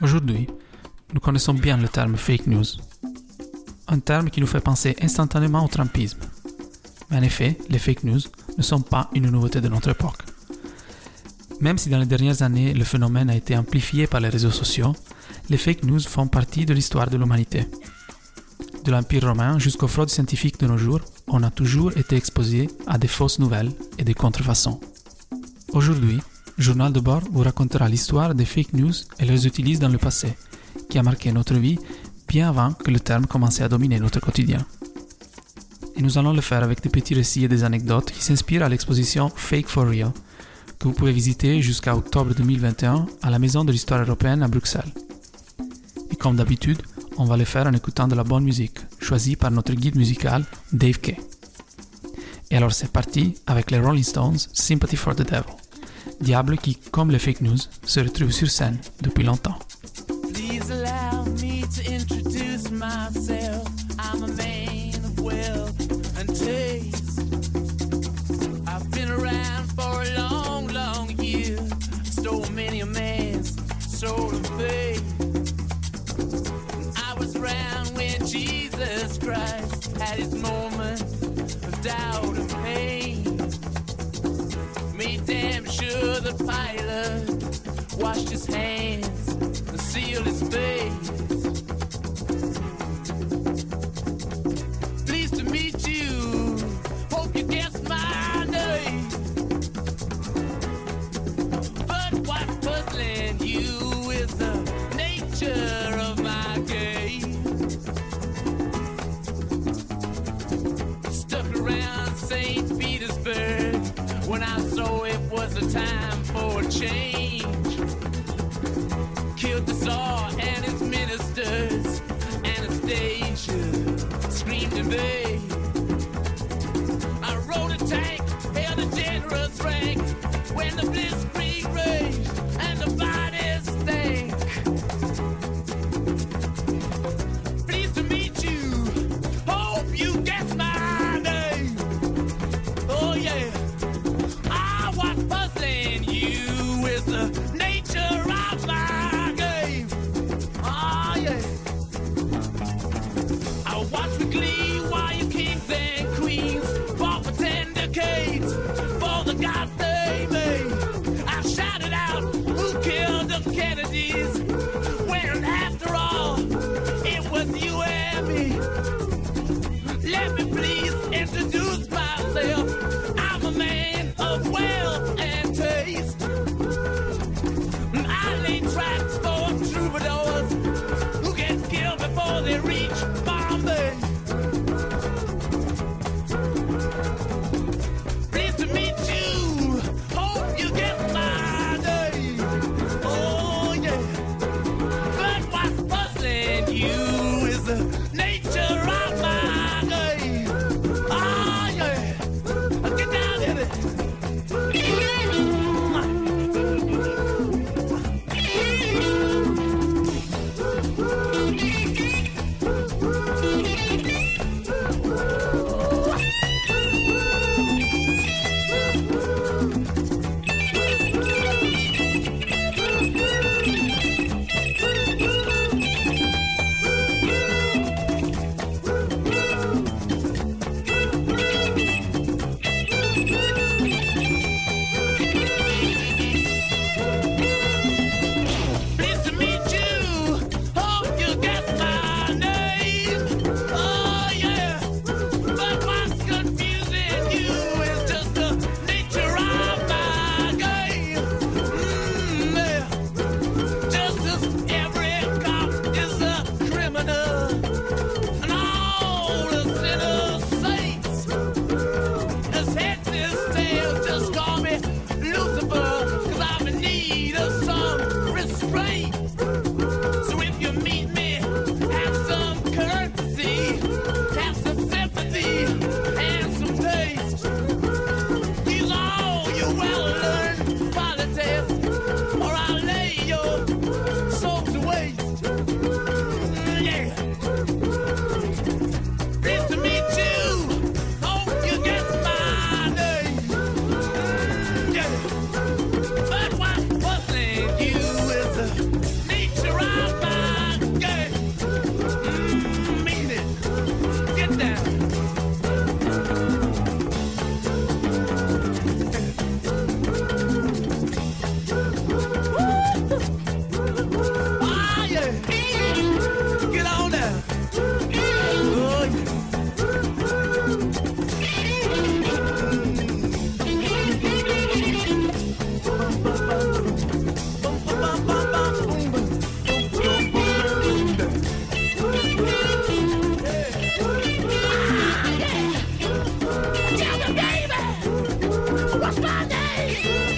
Aujourd'hui, nous connaissons bien le terme fake news. Un terme qui nous fait penser instantanément au trumpisme. Mais en effet, les fake news ne sont pas une nouveauté de notre époque. Même si dans les dernières années le phénomène a été amplifié par les réseaux sociaux, les fake news font partie de l'histoire de l'humanité. De l'Empire romain jusqu'aux fraudes scientifiques de nos jours, on a toujours été exposé à des fausses nouvelles et des contrefaçons. Aujourd'hui, Journal de bord vous racontera l'histoire des fake news et les utilise dans le passé, qui a marqué notre vie bien avant que le terme commençait à dominer notre quotidien. Et nous allons le faire avec des petits récits et des anecdotes qui s'inspirent à l'exposition Fake for Real, que vous pouvez visiter jusqu'à octobre 2021 à la Maison de l'Histoire européenne à Bruxelles. Et comme d'habitude, on va le faire en écoutant de la bonne musique, choisie par notre guide musical Dave Kay. Et alors c'est parti avec les Rolling Stones Sympathy for the Devil. Diable qui, comme les fake news, se retrouve sur scène depuis longtemps. A time for a change. Good.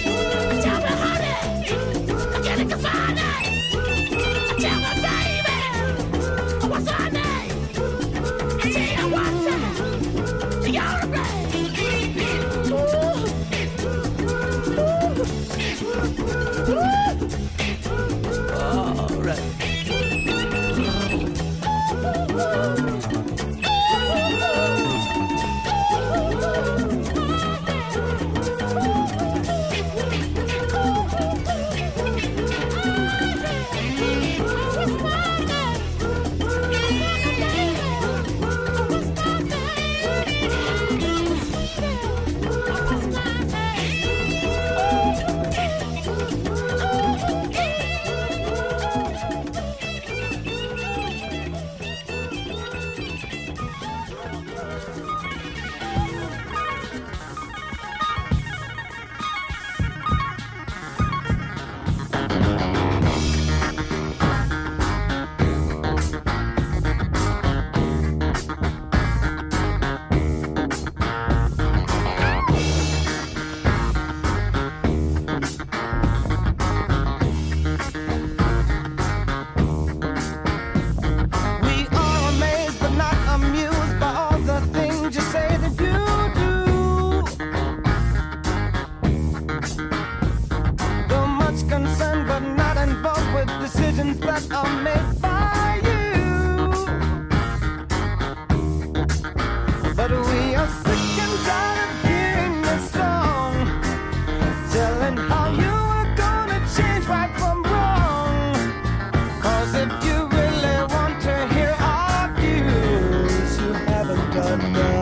London.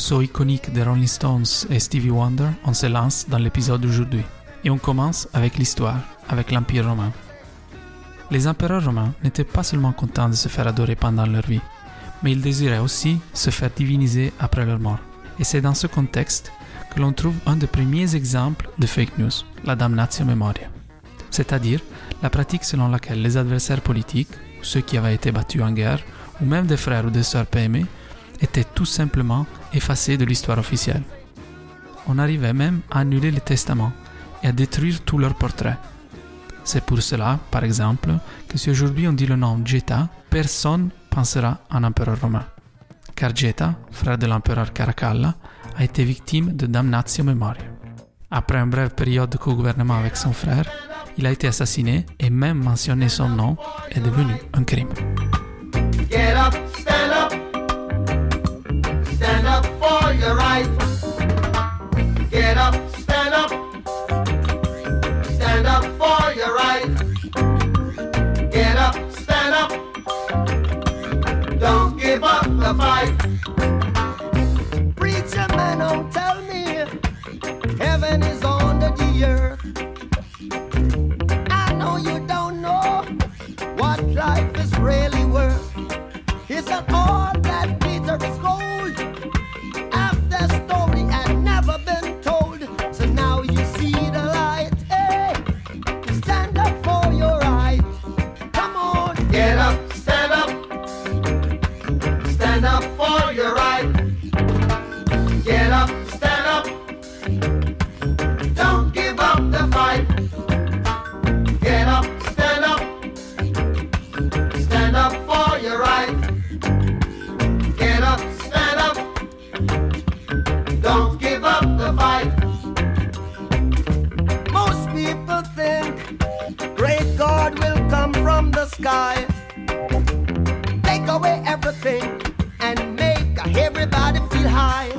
Morceaux iconiques des Rolling Stones et Stevie Wonder, on se lance dans l'épisode d'aujourd'hui. Et on commence avec l'histoire, avec l'Empire romain. Les empereurs romains n'étaient pas seulement contents de se faire adorer pendant leur vie, mais ils désiraient aussi se faire diviniser après leur mort. Et c'est dans ce contexte que l'on trouve un des premiers exemples de fake news, la damnatio memoria. C'est-à-dire la pratique selon laquelle les adversaires politiques, ceux qui avaient été battus en guerre, ou même des frères ou des sœurs PME, étaient tout simplement effacés de l'histoire officielle. On arrivait même à annuler les testaments et à détruire tous leurs portraits. C'est pour cela, par exemple, que si aujourd'hui on dit le nom Geta, personne pensera à un empereur romain. Car Geta, frère de l'empereur Caracalla, a été victime de damnatio memoria. Après une brève période de co-gouvernement avec son frère, il a été assassiné et même mentionner son nom est devenu un crime. For your right. Get up, stand up. Stand up for your right. Get up, stand up. Don't give up the fight. Preacher man, don't tell me heaven is under the earth. Everybody feel high.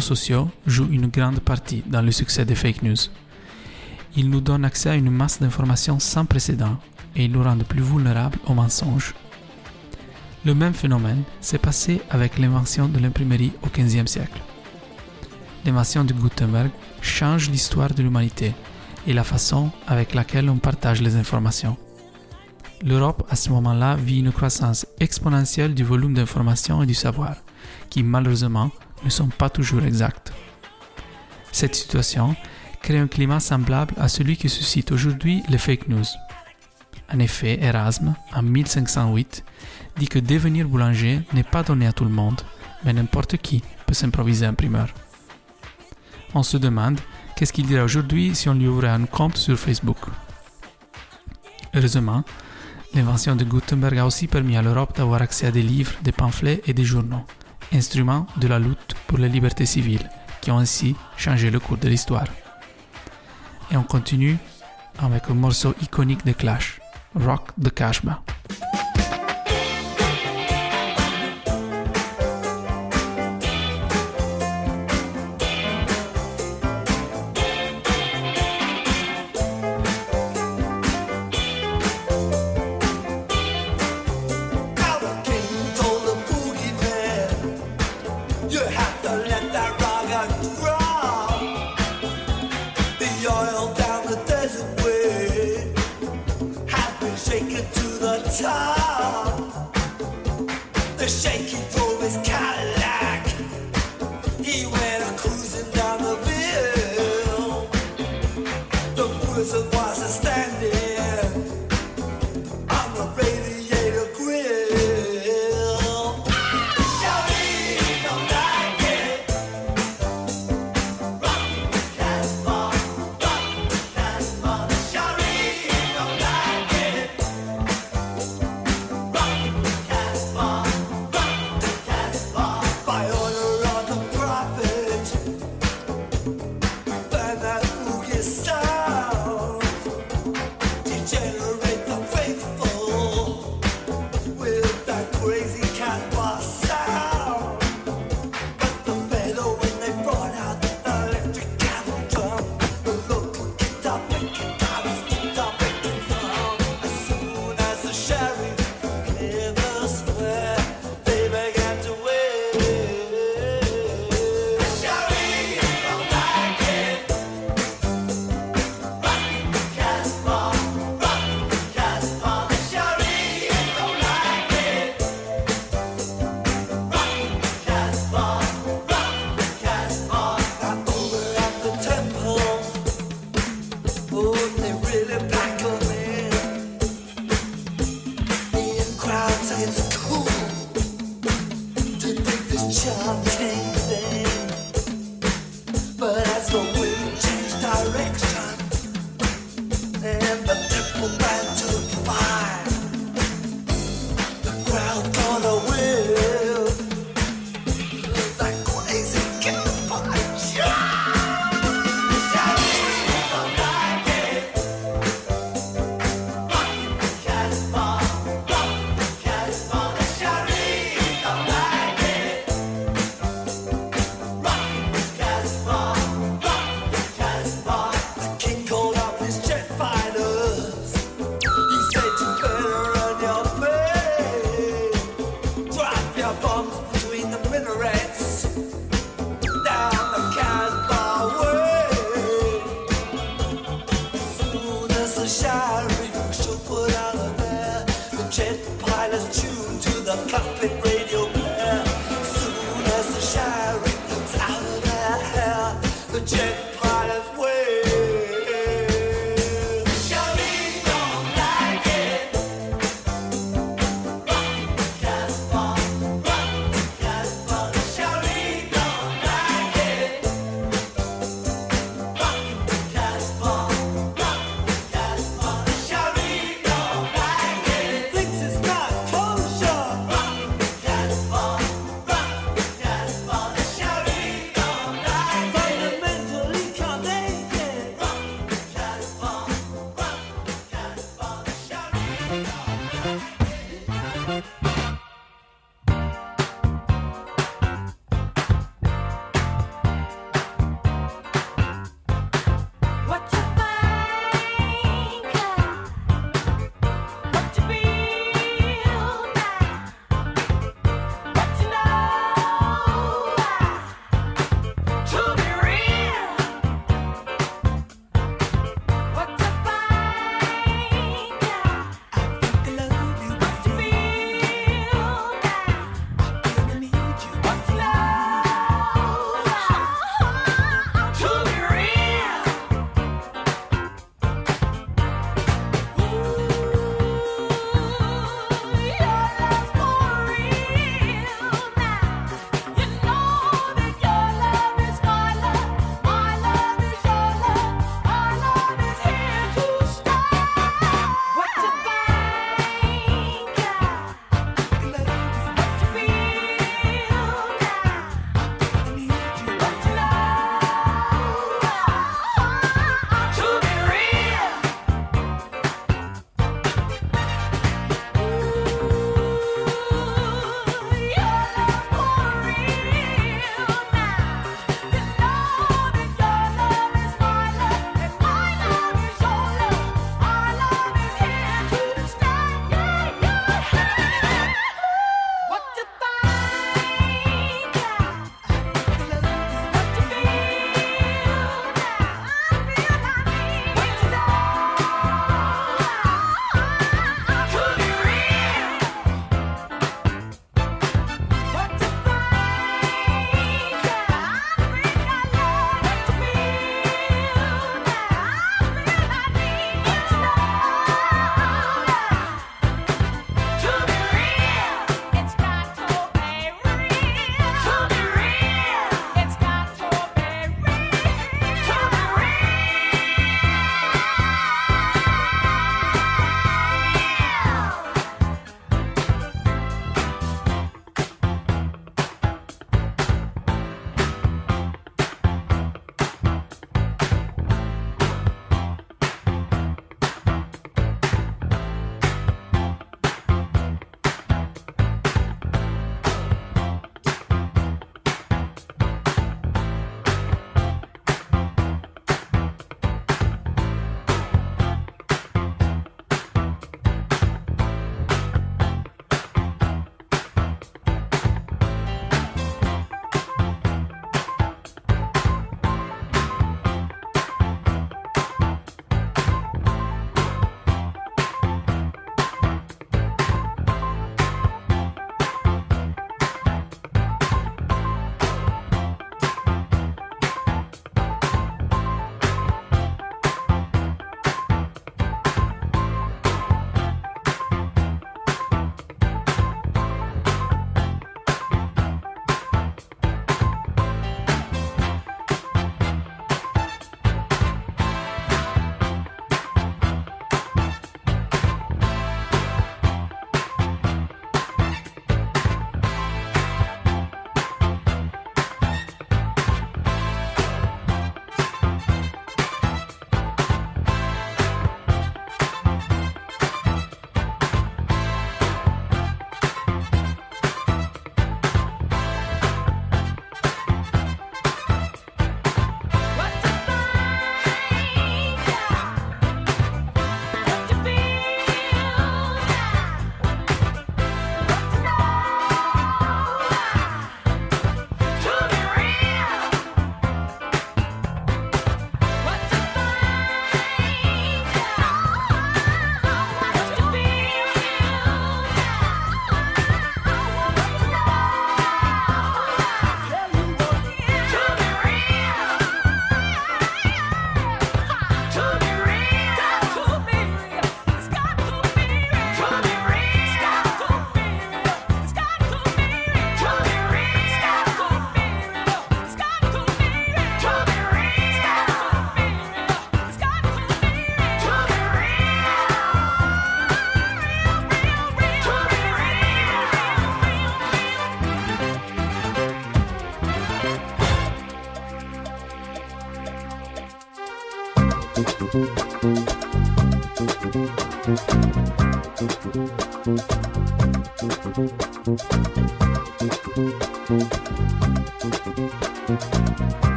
sociaux jouent une grande partie dans le succès des fake news. Ils nous donnent accès à une masse d'informations sans précédent et ils nous rendent plus vulnérables aux mensonges. Le même phénomène s'est passé avec l'invention de l'imprimerie au XVe siècle. L'invention de Gutenberg change l'histoire de l'humanité et la façon avec laquelle on partage les informations. L'Europe, à ce moment-là, vit une croissance exponentielle du volume d'informations et du savoir, qui malheureusement ne sont pas toujours exactes. Cette situation crée un climat semblable à celui qui suscite aujourd'hui les fake news. En effet, Erasme, en 1508, dit que devenir boulanger n'est pas donné à tout le monde, mais n'importe qui peut s'improviser imprimeur. On se demande qu'est-ce qu'il dirait aujourd'hui si on lui ouvrait un compte sur Facebook. Heureusement, l'invention de Gutenberg a aussi permis à l'Europe d'avoir accès à des livres, des pamphlets et des journaux instruments de la lutte pour les libertés civiles, qui ont ainsi changé le cours de l'histoire. Et on continue avec un morceau iconique des Clash, Rock the Cashba.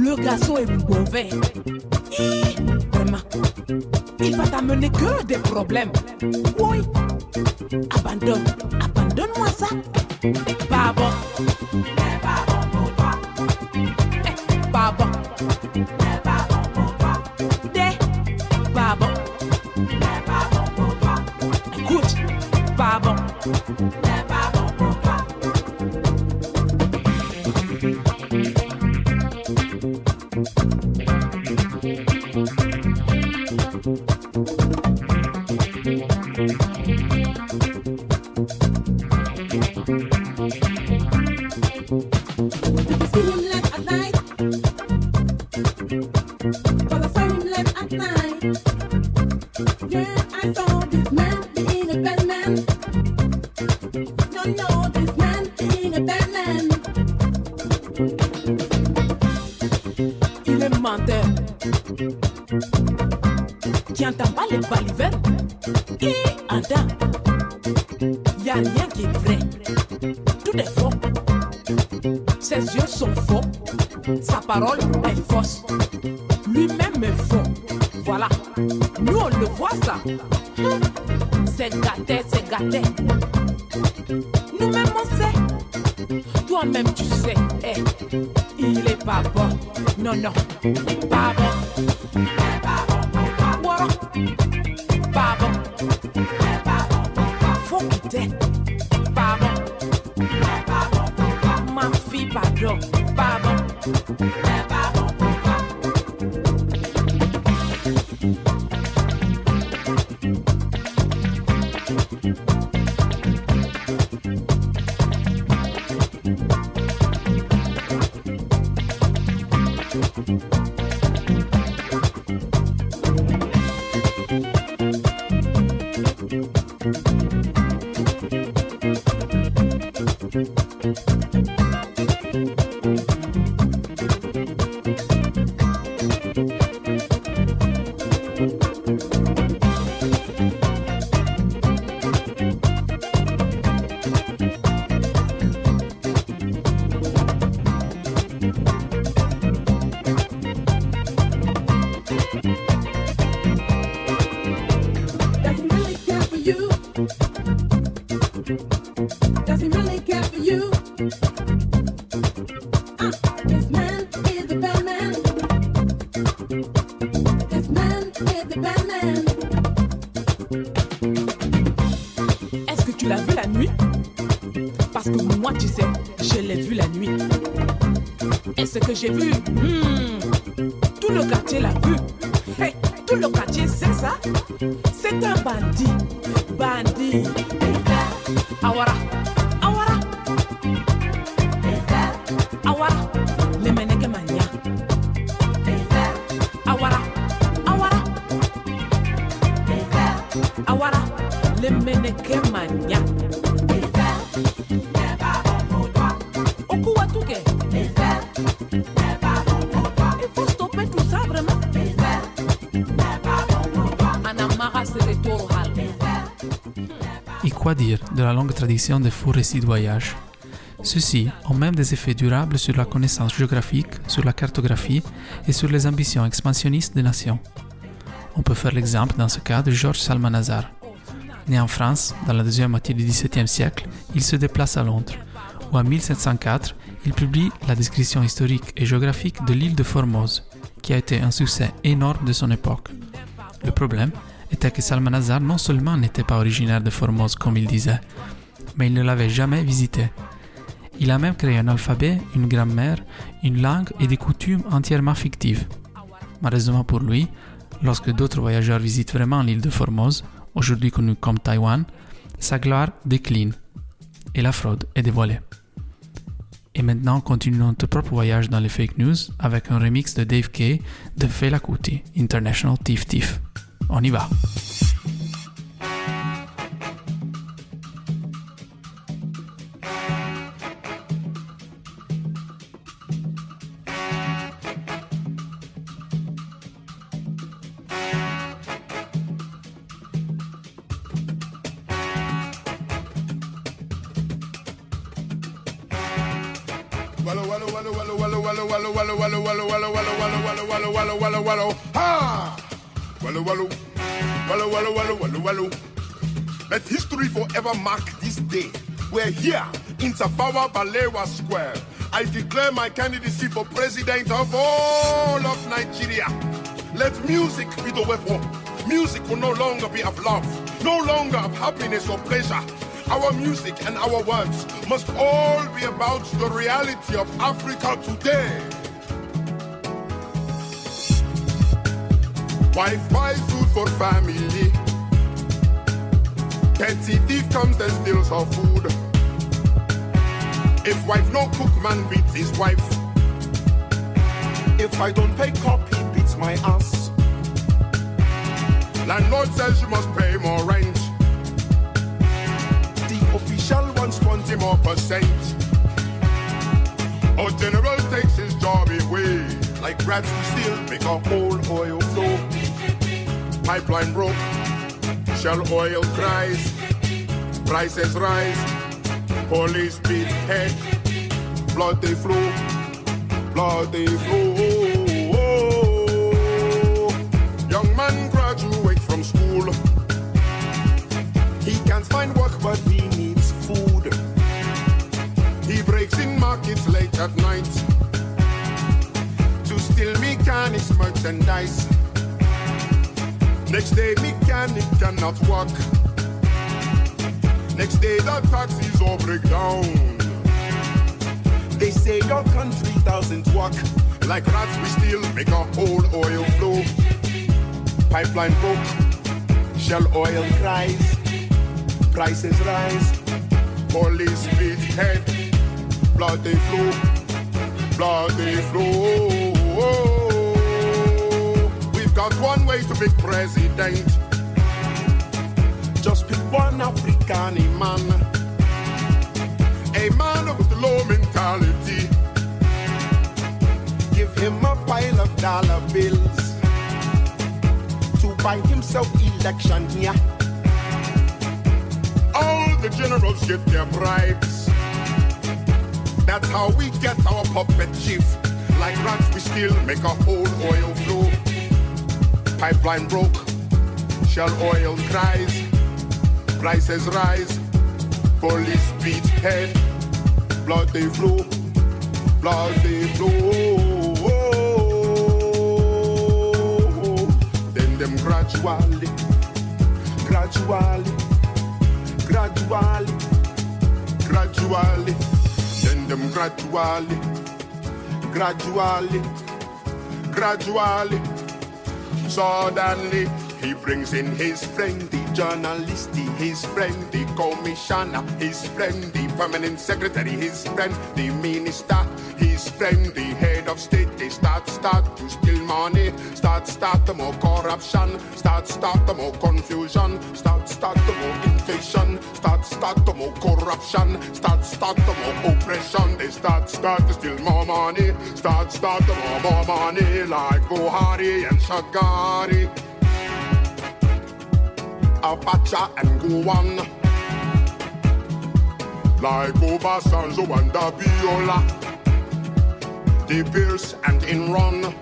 Le garçon est mauvais. Vraiment. Il va t'amener que des problèmes. Oui. Abandonne. Abandonne-moi ça. Pas bon. parole. j'ai vu la longue tradition des faux récits de voyage. Ceux-ci ont même des effets durables sur la connaissance géographique, sur la cartographie et sur les ambitions expansionnistes des nations. On peut faire l'exemple dans ce cas de Georges Salmanazar. Né en France dans la deuxième moitié du XVIIe siècle, il se déplace à Londres, où en 1704, il publie la description historique et géographique de l'île de Formose, qui a été un succès énorme de son époque. Le problème, était que Salmanazar non seulement n'était pas originaire de Formose comme il disait, mais il ne l'avait jamais visité. Il a même créé un alphabet, une grammaire, une langue et des coutumes entièrement fictives. Malheureusement pour lui, lorsque d'autres voyageurs visitent vraiment l'île de Formose, aujourd'hui connue comme Taïwan, sa gloire décline et la fraude est dévoilée. Et maintenant, continuons notre propre voyage dans les fake news avec un remix de Dave Kay de Fela Kuti, International Thief Thief. On y va. Here in Tafawa Balewa Square. I declare my candidacy for president of all of Nigeria. Let music be the weapon. Music will no longer be of love, no longer of happiness or pleasure. Our music and our words must all be about the reality of Africa today. Wife buy food for family. Petty thief comes and steals her food. If wife no cook, man beats his wife. If I don't pay cop, he beats my ass. Landlord says you must pay more rent. The official wants 20 more percent. Our general takes his job away. Like rats, we steal, make a whole oil flow. Pipeline broke, shell oil cries, prices rise, police beat head, blood they flow, blood they flow. Young man graduate from school. He can't find work, but he needs food. He breaks in markets late at night to steal mechanics merchandise. Next day, mechanic cannot work. Next day, the taxis all break down. They say your country doesn't work. Like rats, we still make our whole oil flow. Pipeline broke, shell oil cries, prices rise, police beat head, blood they flow, blood they flow. We've got one way to pick president. One African man, a man with low mentality. Give him a pile of dollar bills to buy himself election here. All the generals get their bribes. That's how we get our puppet chief. Like rats, we still make a whole oil flow. Pipeline broke, shell oil cries, prices rise, police beat head, blood they flow, blood they flow. Then them gradually, gradually, gradually, gradually. Then them gradually, gradually, gradually. Suddenly, he brings in his friend, journalist, his friend, the commissioner, his friend, the permanent secretary, his friend, the minister, his friend, the head of state. They start, start to steal money, start, start more corruption, start, start more confusion, start, start the more inflation, start, start more corruption, start, start more oppression. They start, start to steal more money, start, start more, more money, like Buhari and Shagari. Abacha and Gowan. Like Obasanjo and Abiola. De Beers and Enron.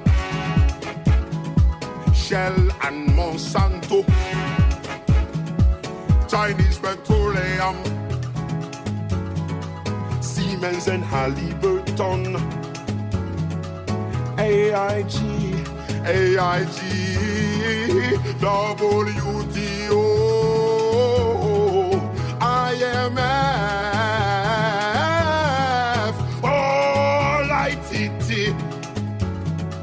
Shell and Monsanto. Chinese petroleum. Siemens and Halliburton. AIG, AIG, WTO, IMF, all ITT.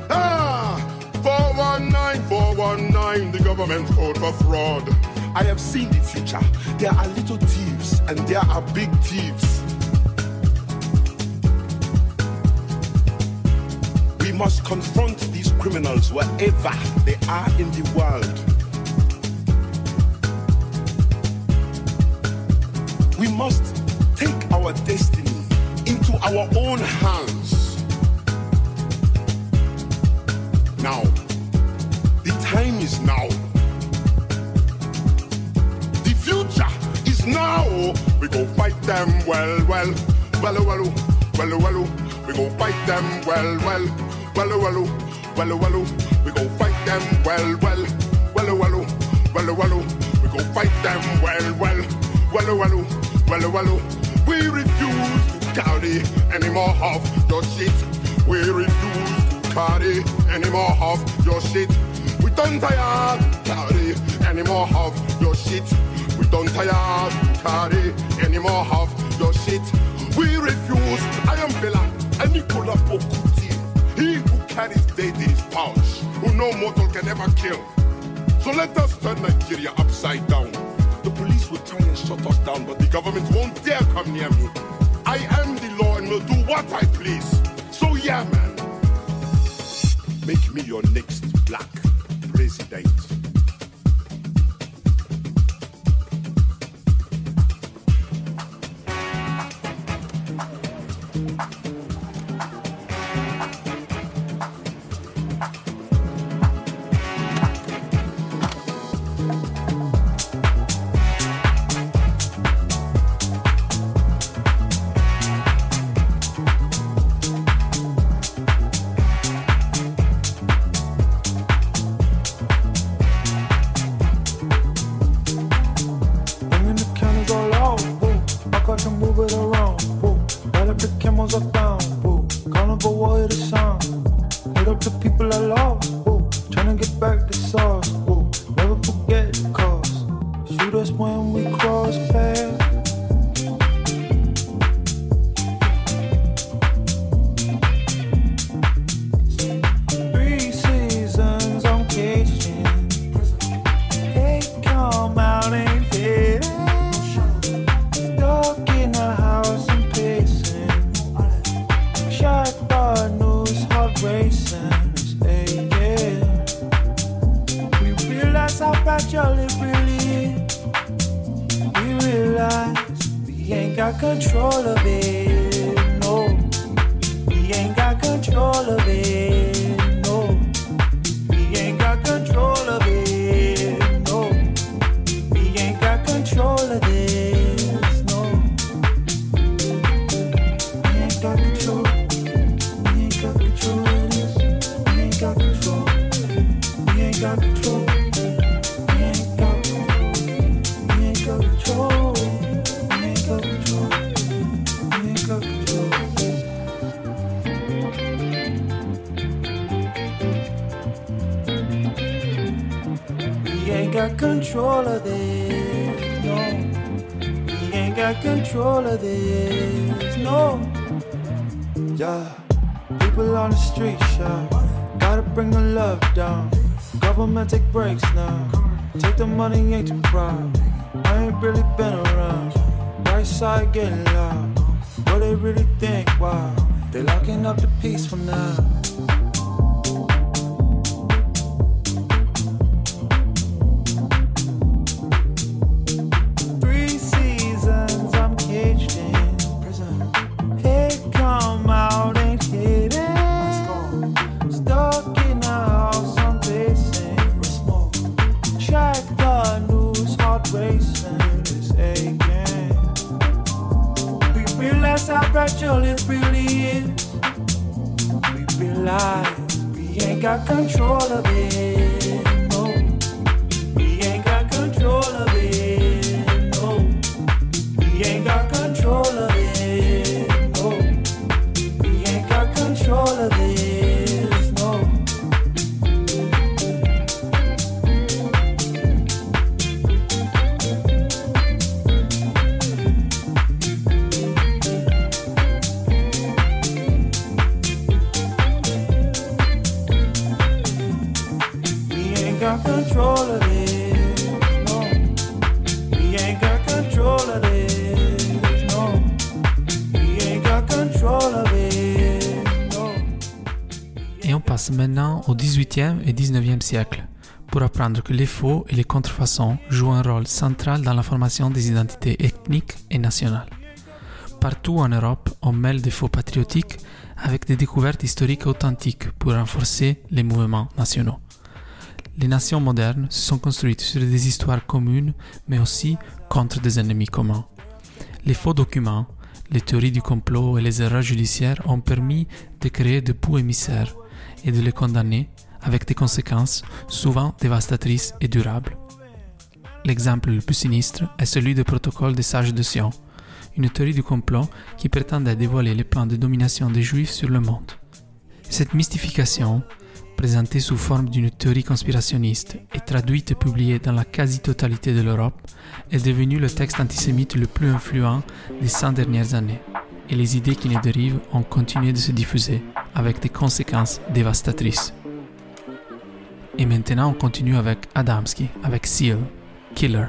Ah, 419, 419, the government's code for fraud. I have seen the future. There are little thieves and there are big thieves. We must confront these criminals wherever they are in the world. Destiny into our own hands. Now, the time is now. The future is now. We go fight them well, well, well, well, well, well. We go fight them well, well, well, well, well, well. We go fight them well, well, well, well, well, well. We go fight them well, well, well, well, well, well. We refuse to carry any more of your shit. We refuse to carry any more of your shit. We don't tire to carry any more of your shit. We don't tire to carry any more of your shit. We refuse. I am Bella and Nicola Pokuti. He who carries his pouch, who no mortal can ever kill. So let us turn Nigeria upside down. Police will try and shut us down, but the government won't dare come near me. I am the law and will do what I please. So yeah, man. Make me your next black president. The people I lost, boo. Trying to get back the sauce, boo. Never forget the cost. Shoot us when we cross paths. Control les faux et les contrefaçons jouent un rôle central dans la formation des identités ethniques et nationales. Partout en Europe, on mêle des faux patriotiques avec des découvertes historiques authentiques pour renforcer les mouvements nationaux. Les nations modernes se sont construites sur des histoires communes, mais aussi contre des ennemis communs. Les faux documents, les théories du complot et les erreurs judiciaires ont permis de créer de bouts émissaires et de les condamner avec des conséquences souvent dévastatrices et durables. L'exemple le plus sinistre est celui du protocole des sages de Sion, une théorie du complot qui prétendait dévoiler les plans de domination des Juifs sur le monde. Cette mystification, présentée sous forme d'une théorie conspirationniste et traduite et publiée dans la quasi-totalité de l'Europe, est devenue le texte antisémite le plus influent des 100 dernières années. Et les idées qui en dérivent ont continué de se diffuser avec des conséquences dévastatrices. Et maintenant, on continue avec Adamski, avec Seal, Killer.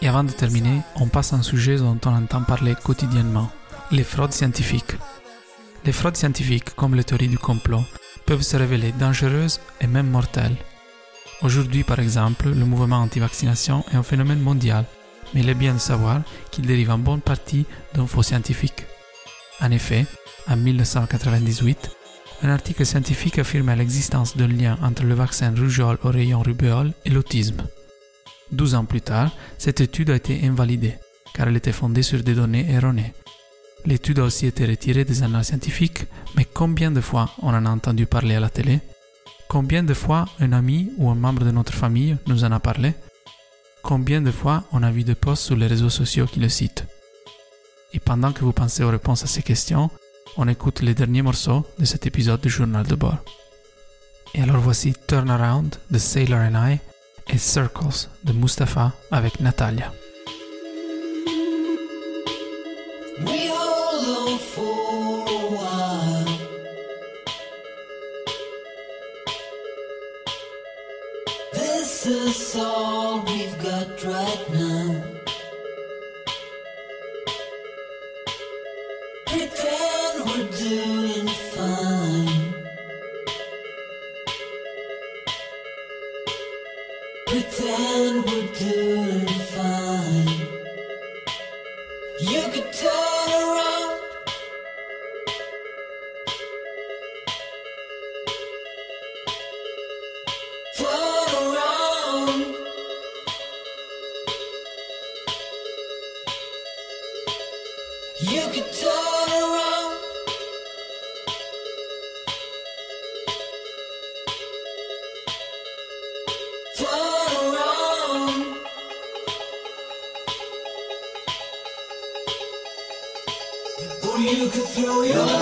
Et avant de terminer, on passe à un sujet dont on entend parler quotidiennement, les fraudes scientifiques. Les fraudes scientifiques, comme les théories du complot, peuvent se révéler dangereuses et même mortelles. Aujourd'hui, par exemple, le mouvement anti-vaccination est un phénomène mondial, mais il est bien de savoir qu'il dérive en bonne partie d'un faux scientifique. En effet, en 1998, un article scientifique affirmait l'existence d'un lien entre le vaccin rougeole au rayon rubéole et l'autisme. Douze ans plus tard, cette étude a été invalidée, car elle était fondée sur des données erronées. L'étude a aussi été retirée des annales scientifiques, mais combien de fois on en a entendu parler à la télé? Combien de fois un ami ou un membre de notre famille nous en a parlé? Combien de fois on a vu des posts sur les réseaux sociaux qui le citent? Et pendant que vous pensez aux réponses à ces questions, on écoute les derniers morceaux de cet épisode du journal de bord. Et alors voici Turnaround de Sailor and I et Circles de Mustapha avec Natalia. We for a. This is all we've got right now. You could turn around. Or you could throw your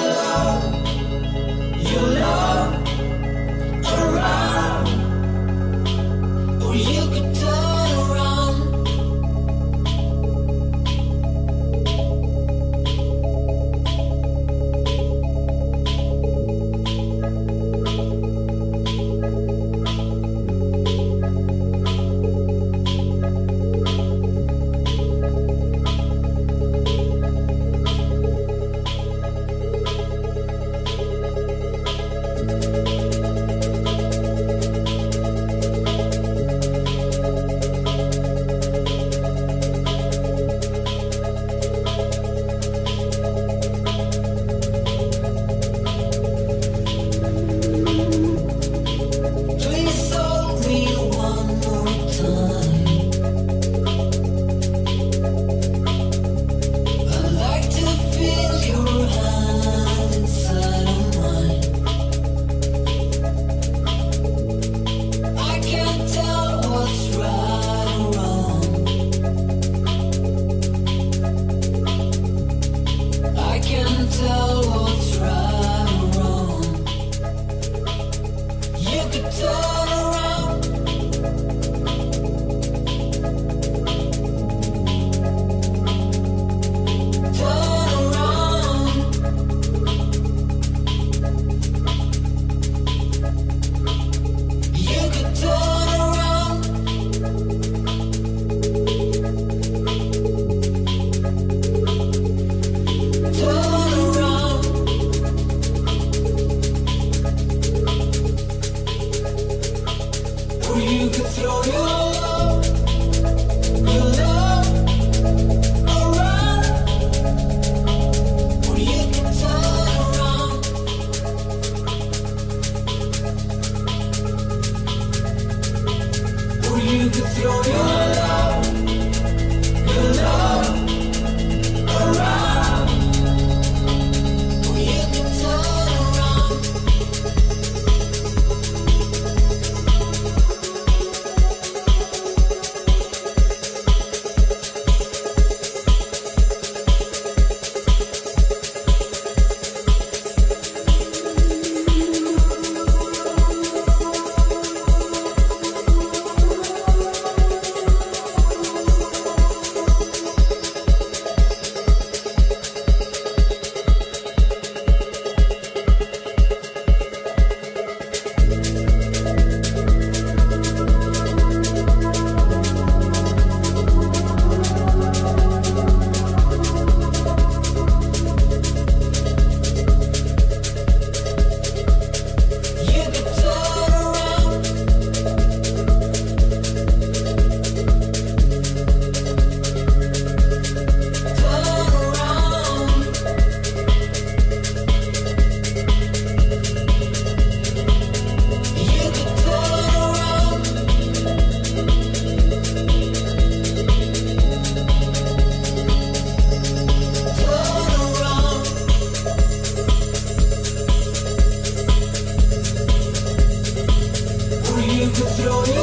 yo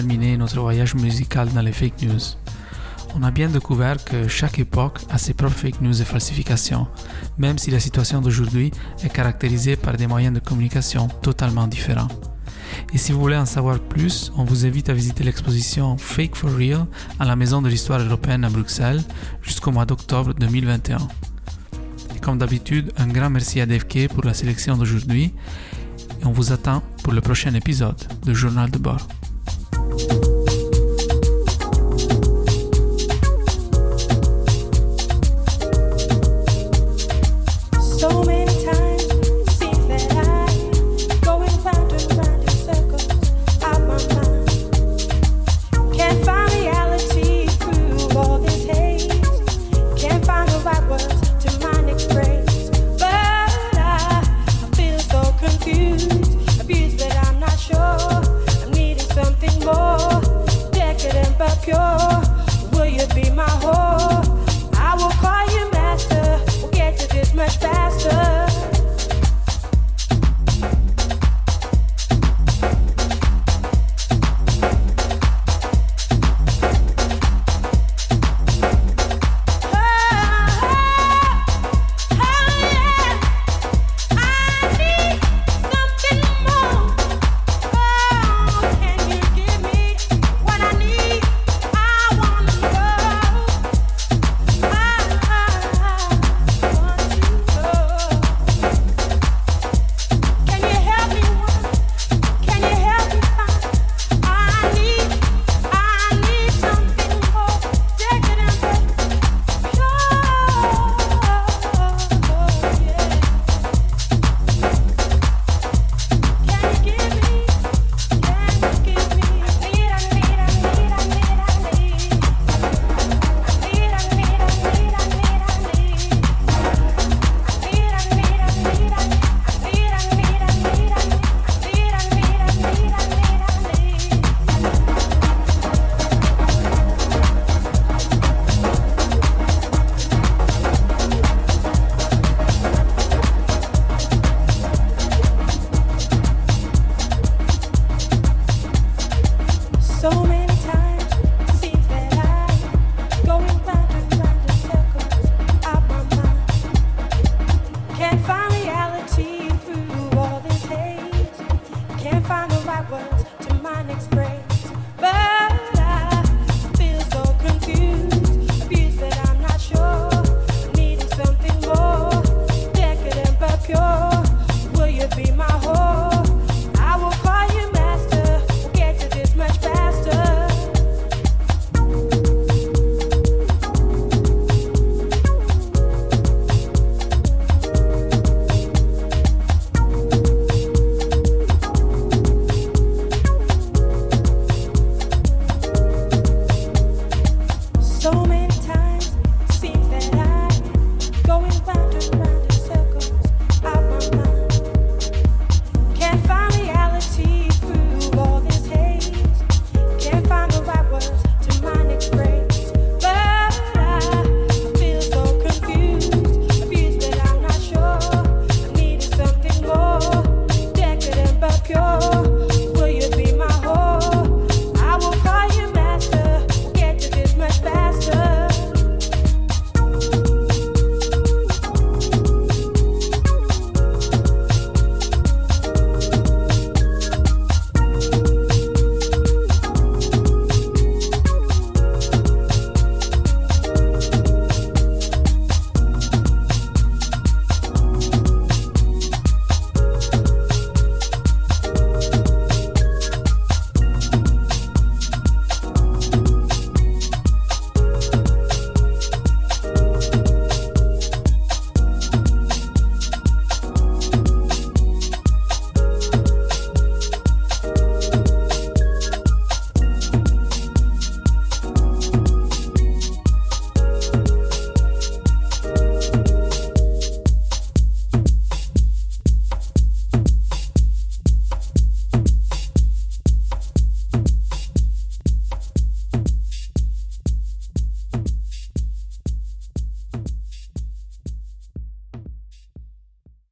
terminé notre voyage musical dans les fake news. On a bien découvert que chaque époque a ses propres fake news et falsifications, même si la situation d'aujourd'hui est caractérisée par des moyens de communication totalement différents. Et si vous voulez en savoir plus, on vous invite à visiter l'exposition Fake for Real à la Maison de l'Histoire européenne à Bruxelles jusqu'au mois d'octobre 2021. Et comme d'habitude, un grand merci à Dave Kay pour la sélection d'aujourd'hui et on vous attend pour le prochain épisode de Journal de bord.